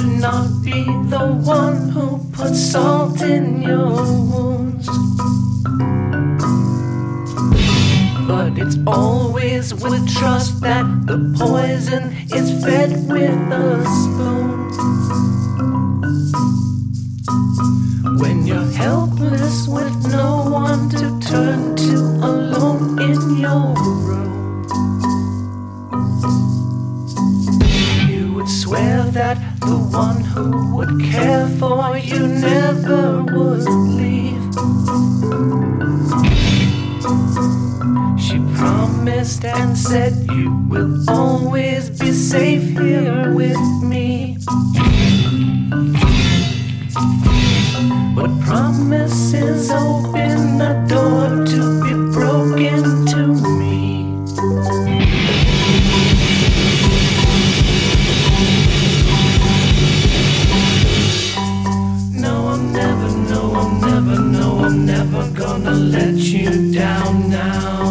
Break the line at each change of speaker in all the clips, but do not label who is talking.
should not be the one who puts salt in your wounds. But it's always with trust that the poison is fed with a spoon. now.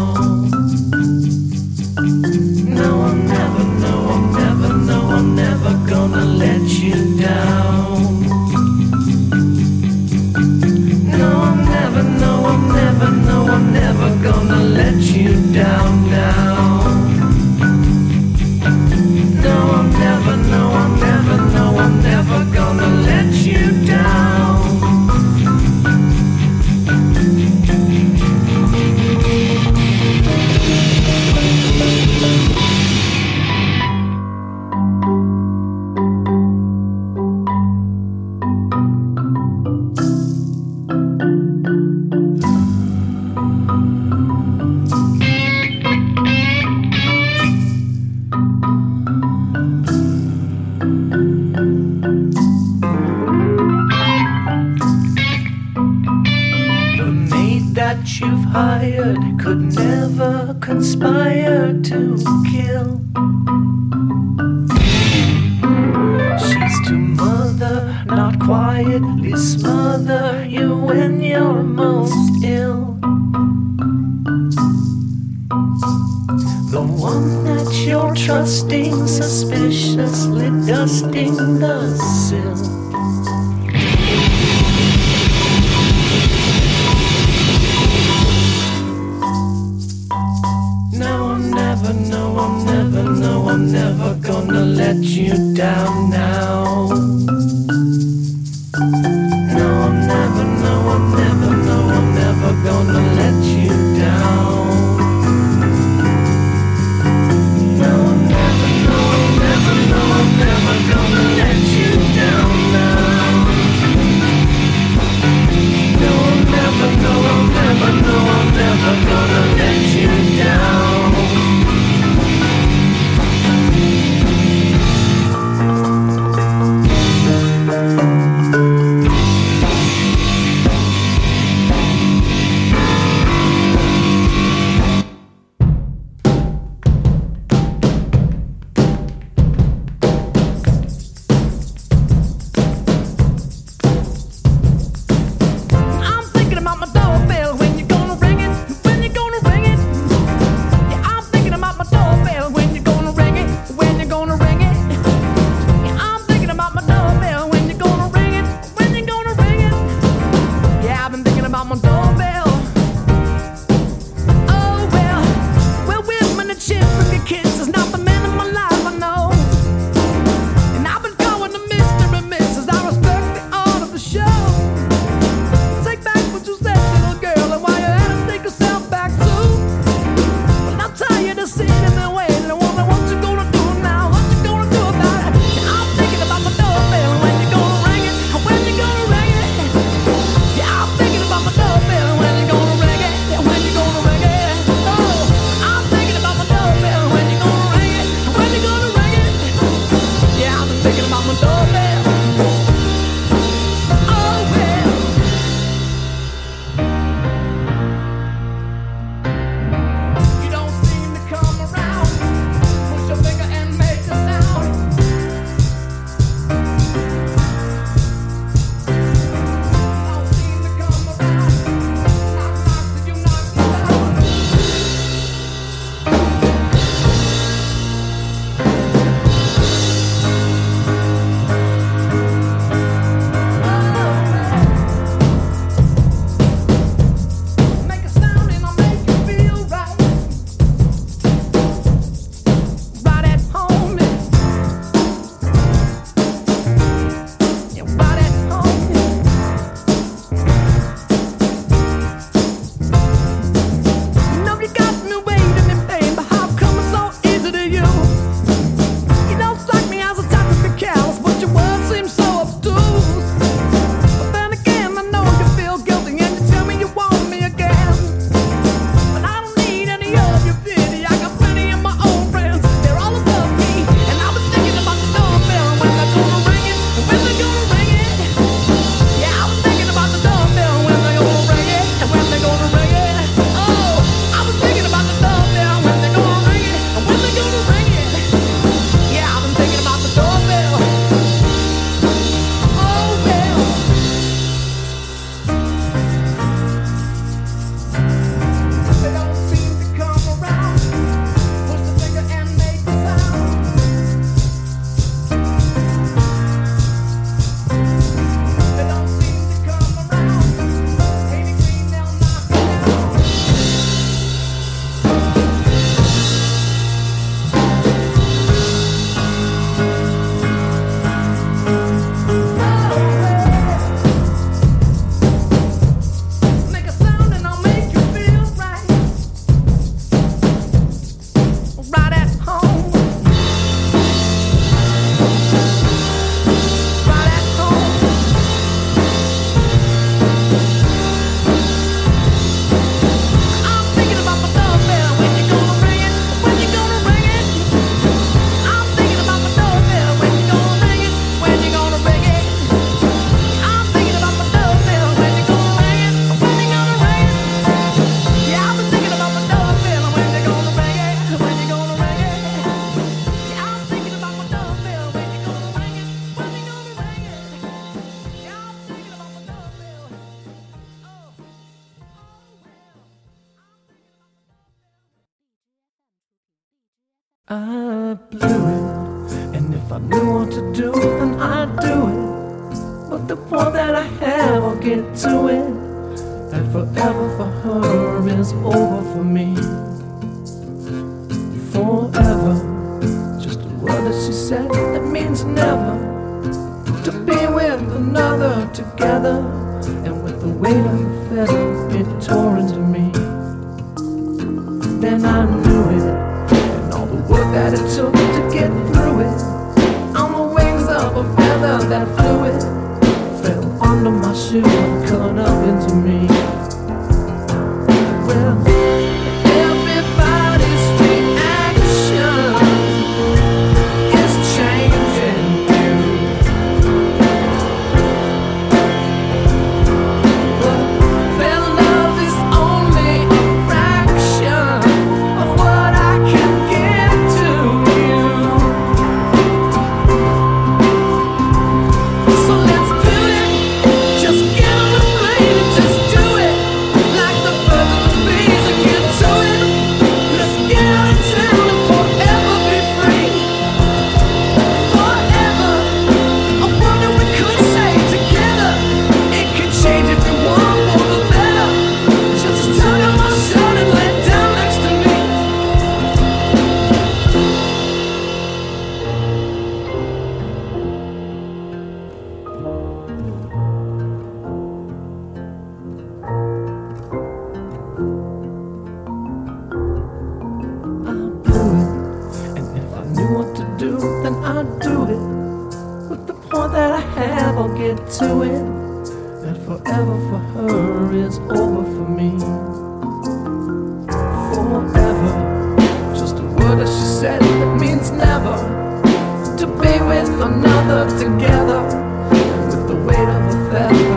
still. My shoe up into me. Another together, with the weight of a feather,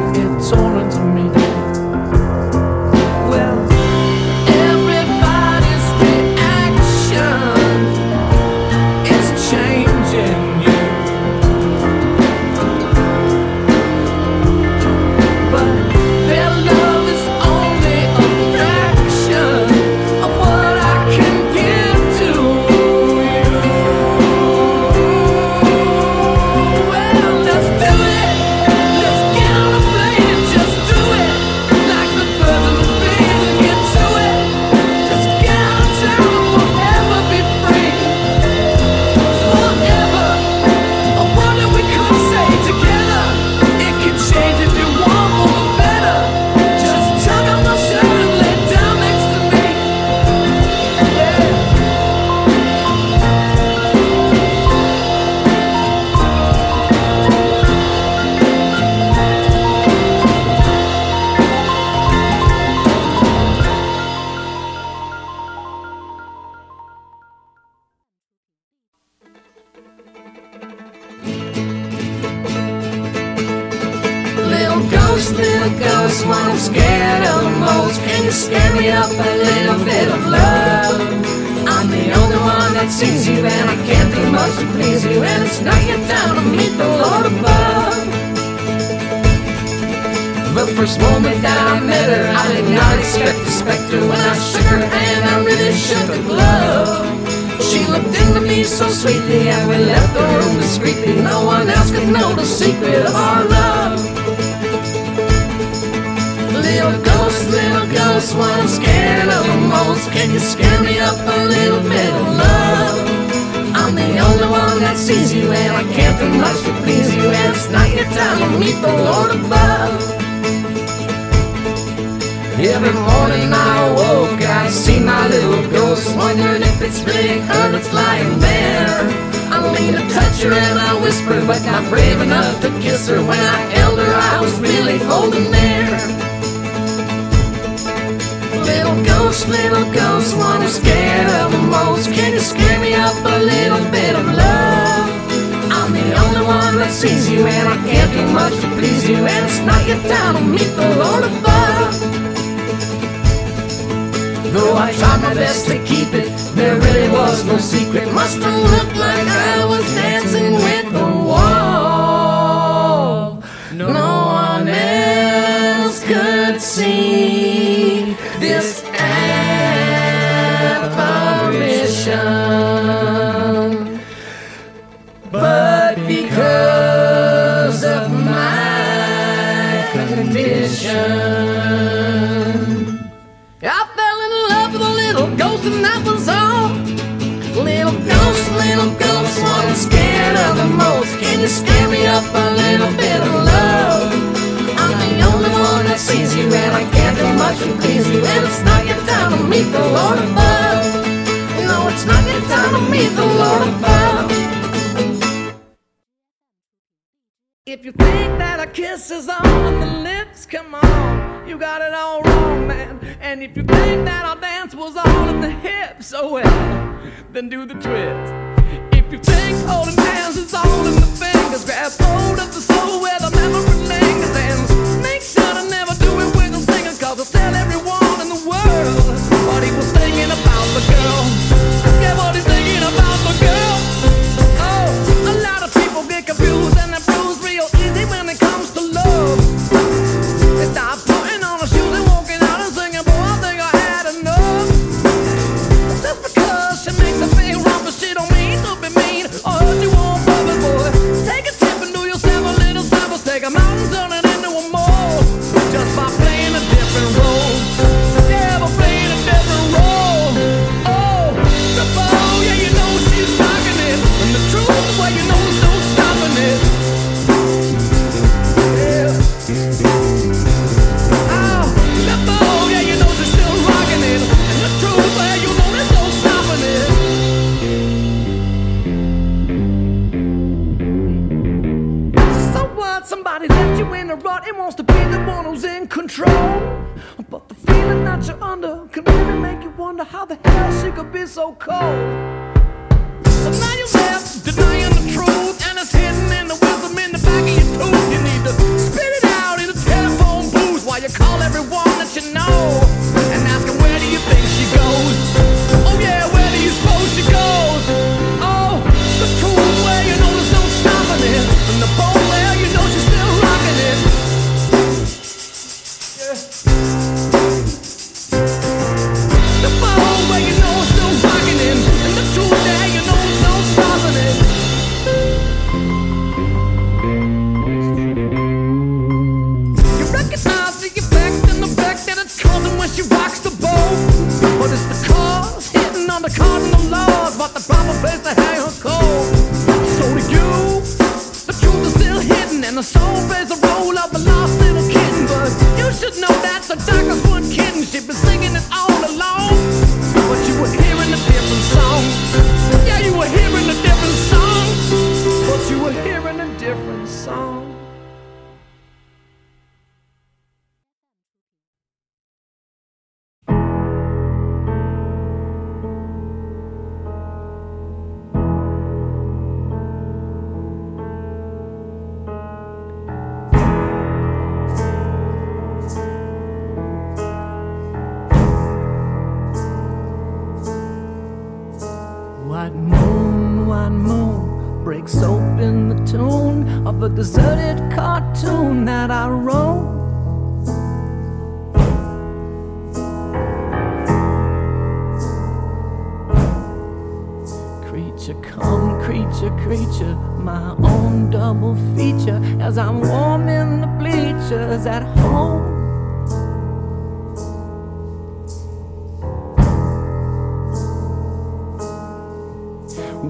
I'm scared of the most. Can you scare me up a little bit of love? I'm the only one that sees you, and I can't do much to please you. And it's not your time to meet the Lord above. The first moment that I met her, I did not expect a specter. When I shook her hand, I really shook her glove. She looked into me so sweetly, and we left the room discreetly. No one else could know the secret of our love. Little ghost, little ghost, what I'm scared of the most. Can you scare me up a little bit of love? I'm the only one that sees you, and I can't do much to please you. And it's not your time to meet the Lord above. Every morning I awoke, I see my little ghost, wondering if it's really her that's lying there. I leaned to touch her and I whisper, but not brave enough to kiss her. When I held her, I was really holding there. Little ghost, little ghost, one I'm scared of the most. Can you scare me up a little bit of love? I'm the only one that sees you, and I can't do much to please you. And it's not your time to meet the Lord above. Though I tried my best to keep it, there really was no secret. Must have looked like I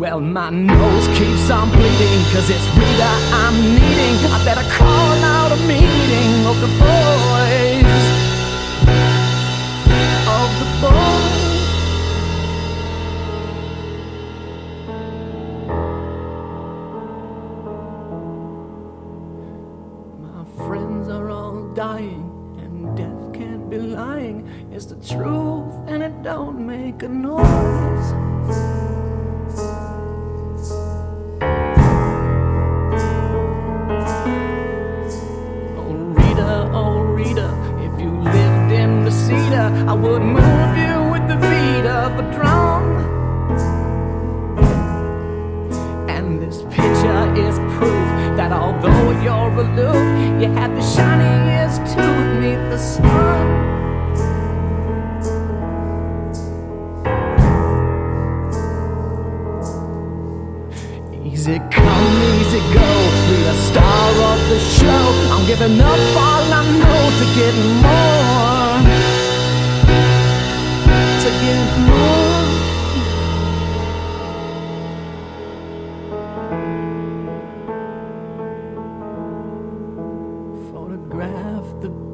Well, my nose keeps on bleeding, cause it's Rita I'm needing. I better call out a meeting of the boys. Of the boys.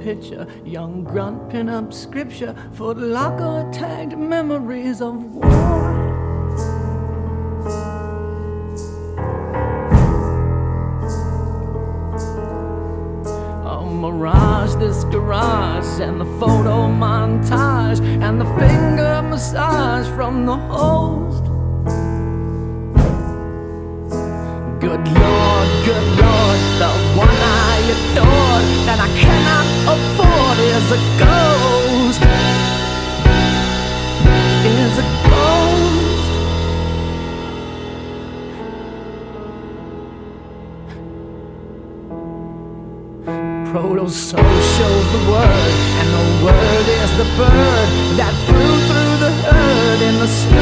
Picture, young grunt pin up scripture, for locker tagged memories of war. A mirage, this garage, and the photo montage, and the finger massage from the host. Soul shows the word, and the word is the bird that flew through the herd in the snow.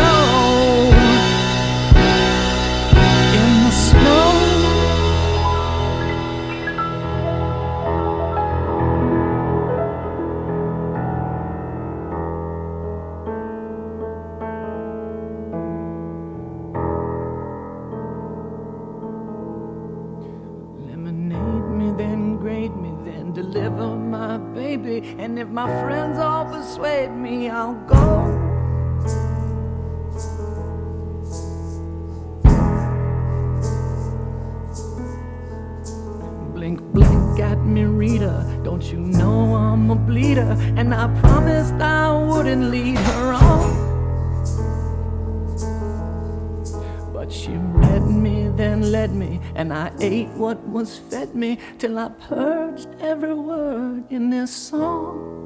And I promised I wouldn't lead her on. But she read me, then led me, and I ate what was fed me till I purged every word in this song.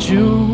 you.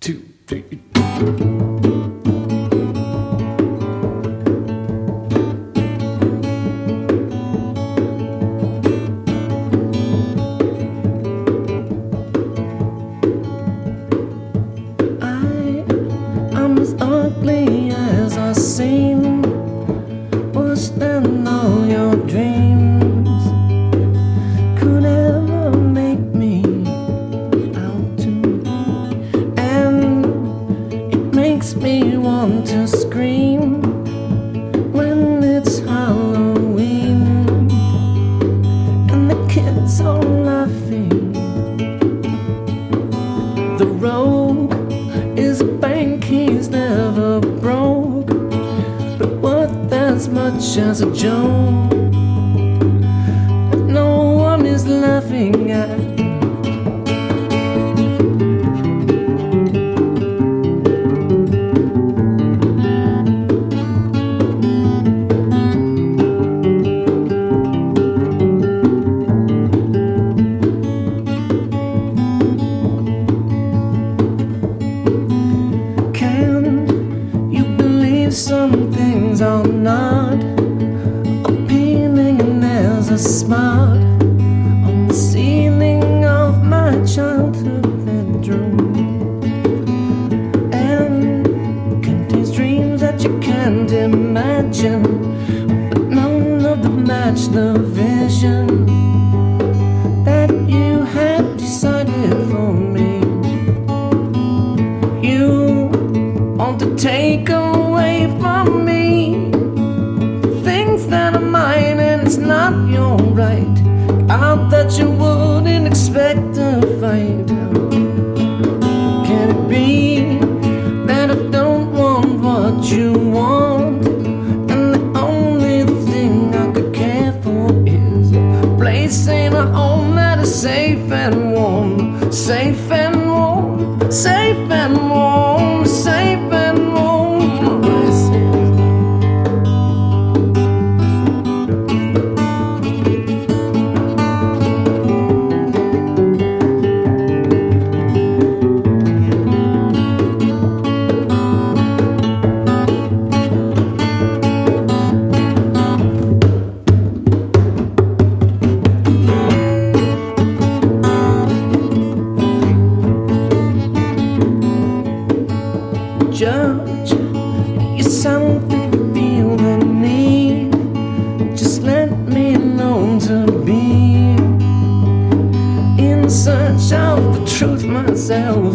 Two, three. There's myself.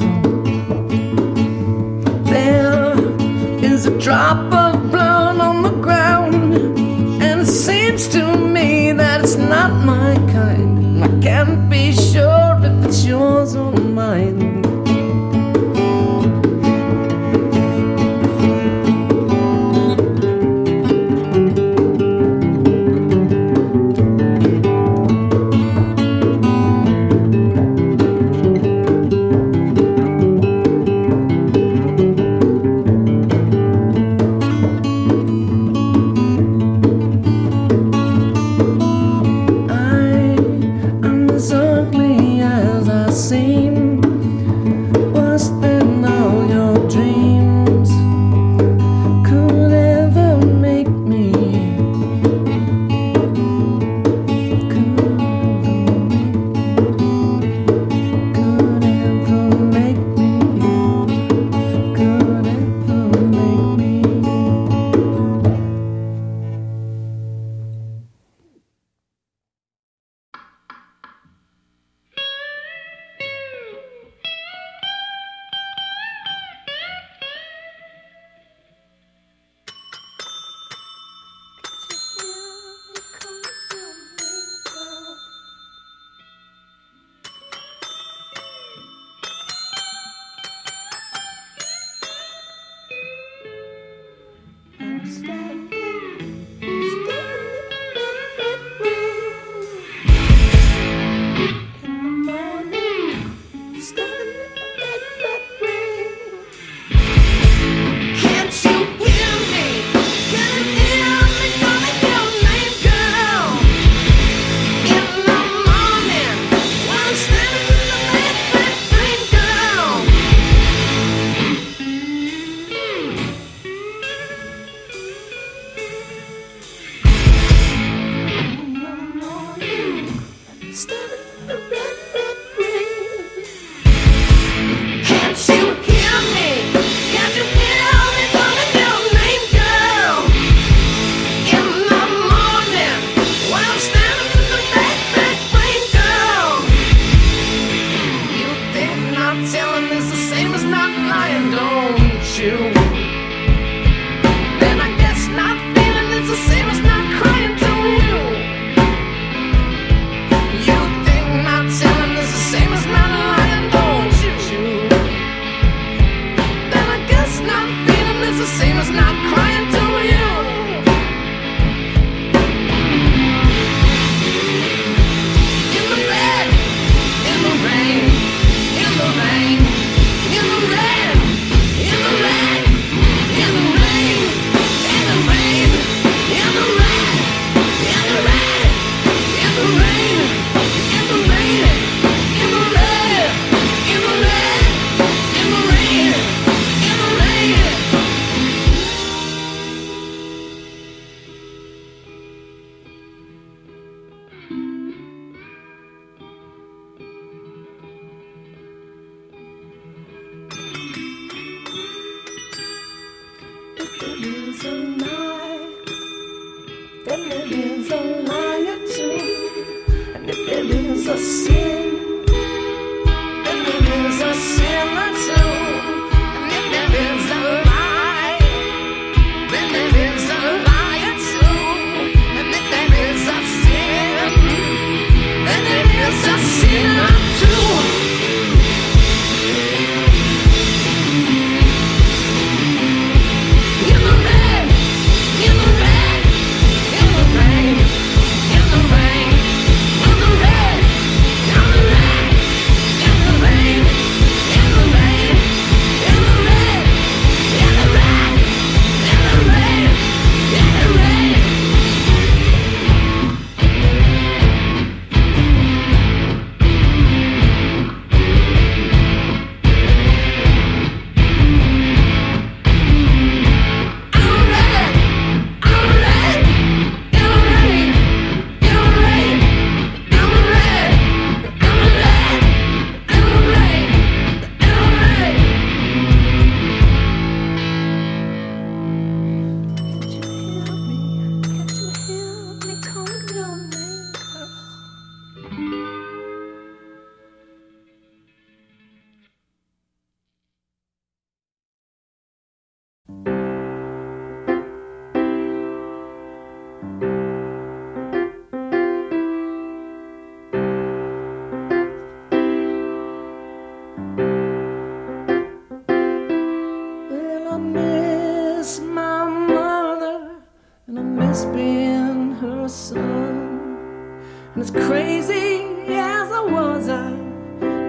sun. And as crazy as I was, I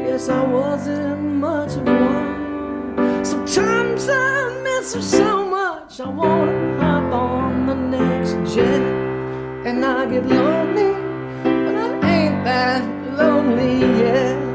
guess I wasn't much of one. Sometimes I miss her so much, I wanna hop on the next jet. And I get lonely, but I ain't that lonely yet.